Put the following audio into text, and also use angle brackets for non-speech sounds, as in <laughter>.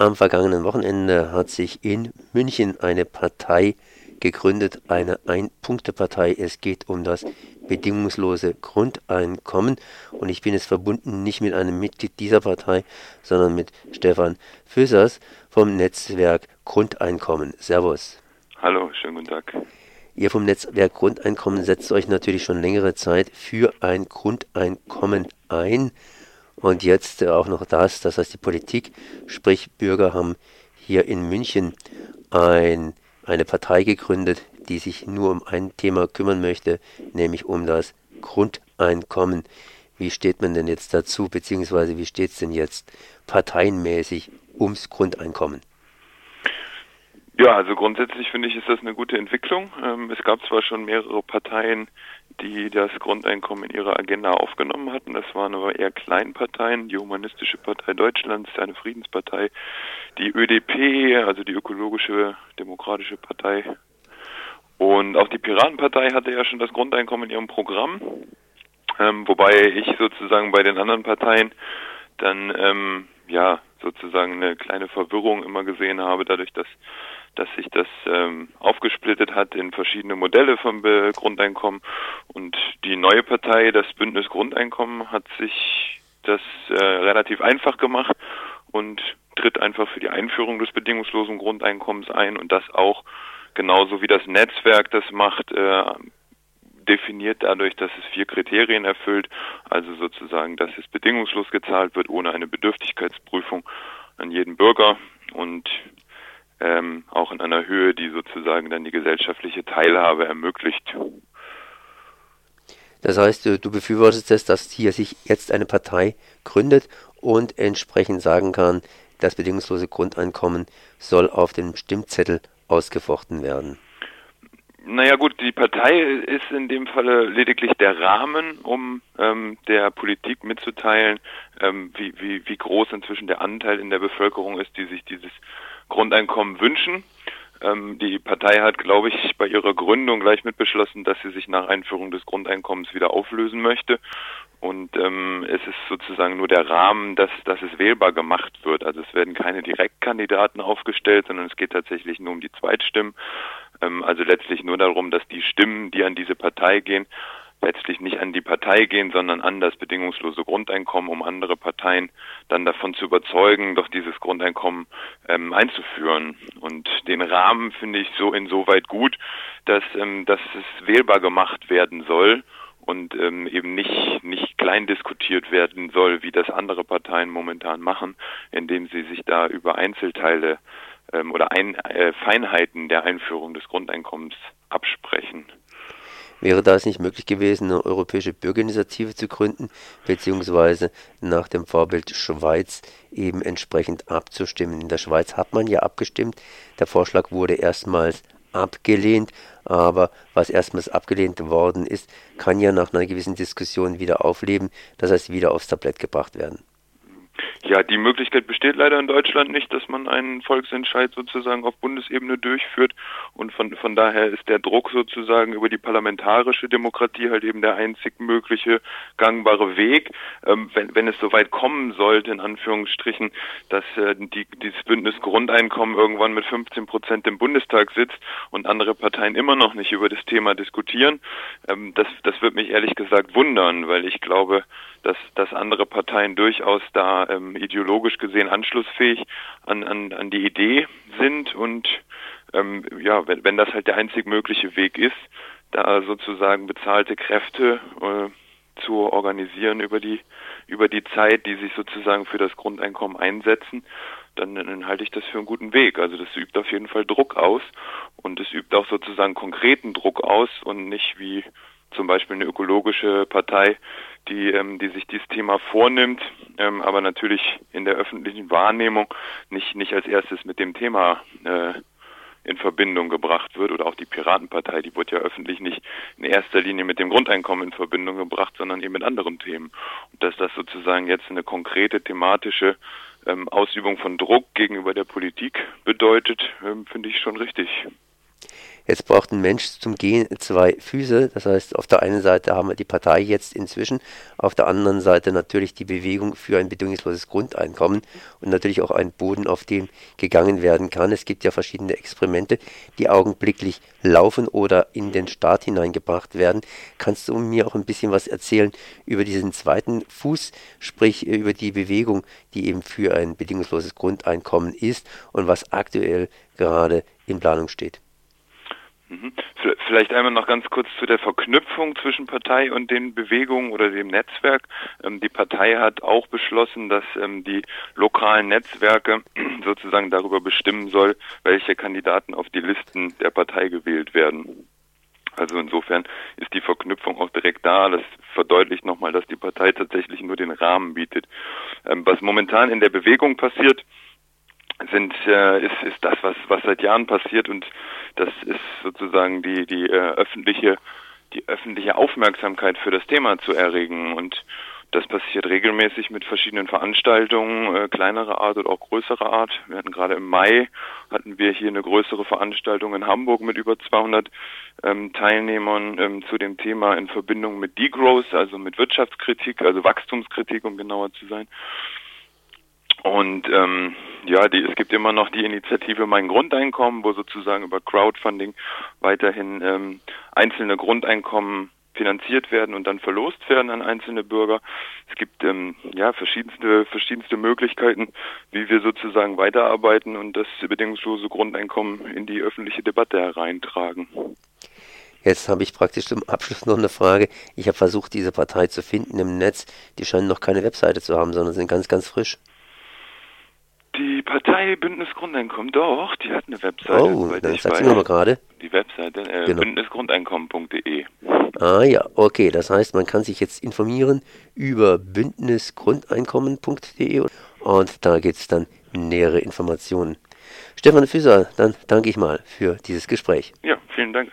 Am vergangenen Wochenende hat sich in München eine Partei gegründet, eine Ein-Punkte-Partei. Es geht um das bedingungslose Grundeinkommen und ich bin jetzt verbunden nicht mit einem Mitglied dieser Partei, sondern mit Stefan Füssers vom Netzwerk Grundeinkommen. Servus. Hallo, schönen guten Tag. Ihr vom Netzwerk Grundeinkommen setzt euch natürlich schon längere Zeit für ein Grundeinkommen ein. Und jetzt auch noch das, das heißt die Politik, sprich Bürger haben hier in München ein, eine Partei gegründet, die sich nur um ein Thema kümmern möchte, nämlich um das Grundeinkommen. Wie steht man denn jetzt dazu, beziehungsweise wie steht es denn jetzt parteienmäßig ums Grundeinkommen? Ja, also grundsätzlich finde ich, ist das eine gute Entwicklung. Ähm, es gab zwar schon mehrere Parteien, die das Grundeinkommen in ihre Agenda aufgenommen hatten. Das waren aber eher Kleinparteien, die Humanistische Partei Deutschlands, eine Friedenspartei, die ÖDP, also die Ökologische Demokratische Partei. Und auch die Piratenpartei hatte ja schon das Grundeinkommen in ihrem Programm. Ähm, wobei ich sozusagen bei den anderen Parteien dann ähm, ja sozusagen eine kleine Verwirrung immer gesehen habe, dadurch, dass dass sich das ähm, aufgesplittet hat in verschiedene Modelle vom Be Grundeinkommen. Und die neue Partei, das Bündnis Grundeinkommen, hat sich das äh, relativ einfach gemacht und tritt einfach für die Einführung des bedingungslosen Grundeinkommens ein und das auch genauso wie das Netzwerk das macht, äh, definiert dadurch, dass es vier Kriterien erfüllt, also sozusagen, dass es bedingungslos gezahlt wird, ohne eine Bedürftigkeitsprüfung an jeden Bürger. Und ähm, auch in einer Höhe, die sozusagen dann die gesellschaftliche Teilhabe ermöglicht. Das heißt, du, du befürwortest es, dass hier sich jetzt eine Partei gründet und entsprechend sagen kann, das bedingungslose Grundeinkommen soll auf dem Stimmzettel ausgefochten werden. Naja gut, die Partei ist in dem Falle lediglich der Rahmen, um ähm, der Politik mitzuteilen, ähm, wie, wie, wie groß inzwischen der Anteil in der Bevölkerung ist, die sich dieses Grundeinkommen wünschen. Ähm, die Partei hat, glaube ich, bei ihrer Gründung gleich mitbeschlossen, dass sie sich nach Einführung des Grundeinkommens wieder auflösen möchte. Und ähm, es ist sozusagen nur der Rahmen, dass, dass es wählbar gemacht wird. Also es werden keine Direktkandidaten aufgestellt, sondern es geht tatsächlich nur um die Zweitstimmen. Ähm, also letztlich nur darum, dass die Stimmen, die an diese Partei gehen, letztlich nicht an die Partei gehen, sondern an das bedingungslose Grundeinkommen, um andere Parteien dann davon zu überzeugen, doch dieses Grundeinkommen ähm, einzuführen. Und den Rahmen finde ich so insoweit gut, dass, ähm, dass es wählbar gemacht werden soll und ähm, eben nicht nicht klein diskutiert werden soll, wie das andere Parteien momentan machen, indem sie sich da über Einzelteile ähm, oder ein, äh, Feinheiten der Einführung des Grundeinkommens absprechen. Wäre da es nicht möglich gewesen, eine europäische Bürgerinitiative zu gründen, beziehungsweise nach dem Vorbild Schweiz eben entsprechend abzustimmen? In der Schweiz hat man ja abgestimmt. Der Vorschlag wurde erstmals abgelehnt, aber was erstmals abgelehnt worden ist, kann ja nach einer gewissen Diskussion wieder aufleben, das heißt wieder aufs Tablett gebracht werden. Ja, die Möglichkeit besteht leider in Deutschland nicht, dass man einen Volksentscheid sozusagen auf Bundesebene durchführt. Und von, von daher ist der Druck sozusagen über die parlamentarische Demokratie halt eben der einzig mögliche gangbare Weg. Ähm, wenn, wenn es soweit kommen sollte, in Anführungsstrichen, dass äh, die, dieses Bündnis Grundeinkommen irgendwann mit 15 Prozent im Bundestag sitzt und andere Parteien immer noch nicht über das Thema diskutieren, ähm, das, das wird mich ehrlich gesagt wundern, weil ich glaube, dass, dass andere Parteien durchaus da ähm, ideologisch gesehen anschlussfähig an, an, an die Idee sind und ähm, ja, wenn, wenn das halt der einzig mögliche Weg ist, da sozusagen bezahlte Kräfte äh, zu organisieren über die über die Zeit, die sich sozusagen für das Grundeinkommen einsetzen, dann, dann halte ich das für einen guten Weg. Also das übt auf jeden Fall Druck aus und es übt auch sozusagen konkreten Druck aus und nicht wie zum Beispiel eine ökologische Partei, die, ähm, die sich dieses Thema vornimmt, ähm, aber natürlich in der öffentlichen Wahrnehmung nicht, nicht als erstes mit dem Thema äh, in Verbindung gebracht wird oder auch die Piratenpartei, die wird ja öffentlich nicht in erster Linie mit dem Grundeinkommen in Verbindung gebracht, sondern eben mit anderen Themen. Und dass das sozusagen jetzt eine konkrete thematische ähm, Ausübung von Druck gegenüber der Politik bedeutet, ähm, finde ich schon richtig. Jetzt braucht ein Mensch zum Gehen zwei Füße. Das heißt, auf der einen Seite haben wir die Partei jetzt inzwischen, auf der anderen Seite natürlich die Bewegung für ein bedingungsloses Grundeinkommen und natürlich auch ein Boden, auf dem gegangen werden kann. Es gibt ja verschiedene Experimente, die augenblicklich laufen oder in den Staat hineingebracht werden. Kannst du mir auch ein bisschen was erzählen über diesen zweiten Fuß, sprich über die Bewegung, die eben für ein bedingungsloses Grundeinkommen ist und was aktuell gerade in Planung steht? Mhm. Vielleicht einmal noch ganz kurz zu der Verknüpfung zwischen Partei und den Bewegungen oder dem Netzwerk. Ähm, die Partei hat auch beschlossen, dass ähm, die lokalen Netzwerke <clears throat> sozusagen darüber bestimmen soll, welche Kandidaten auf die Listen der Partei gewählt werden. Also insofern ist die Verknüpfung auch direkt da. Das verdeutlicht nochmal, dass die Partei tatsächlich nur den Rahmen bietet. Ähm, was momentan in der Bewegung passiert, sind äh, ist ist das was was seit Jahren passiert und das ist sozusagen die die äh, öffentliche die öffentliche Aufmerksamkeit für das Thema zu erregen und das passiert regelmäßig mit verschiedenen Veranstaltungen, äh, kleinerer Art oder auch größerer Art. Wir hatten gerade im Mai hatten wir hier eine größere Veranstaltung in Hamburg mit über 200 ähm, Teilnehmern ähm, zu dem Thema in Verbindung mit Degrowth, also mit Wirtschaftskritik, also Wachstumskritik, um genauer zu sein. Und ähm, ja, die, es gibt immer noch die Initiative Mein Grundeinkommen, wo sozusagen über Crowdfunding weiterhin ähm, einzelne Grundeinkommen finanziert werden und dann verlost werden an einzelne Bürger. Es gibt ähm, ja verschiedenste verschiedenste Möglichkeiten, wie wir sozusagen weiterarbeiten und das bedingungslose Grundeinkommen in die öffentliche Debatte hereintragen. Jetzt habe ich praktisch zum Abschluss noch eine Frage. Ich habe versucht, diese Partei zu finden im Netz. Die scheinen noch keine Webseite zu haben, sondern sind ganz, ganz frisch. Die Partei Bündnis Grundeinkommen, doch, die hat eine Webseite. Oh, dann sagst du nochmal gerade. Die Webseite äh, genau. bündnisgrundeinkommen.de. Ah ja, okay, das heißt, man kann sich jetzt informieren über bündnisgrundeinkommen.de und da gibt es dann nähere Informationen. Stefan Füßer, dann danke ich mal für dieses Gespräch. Ja, vielen Dank.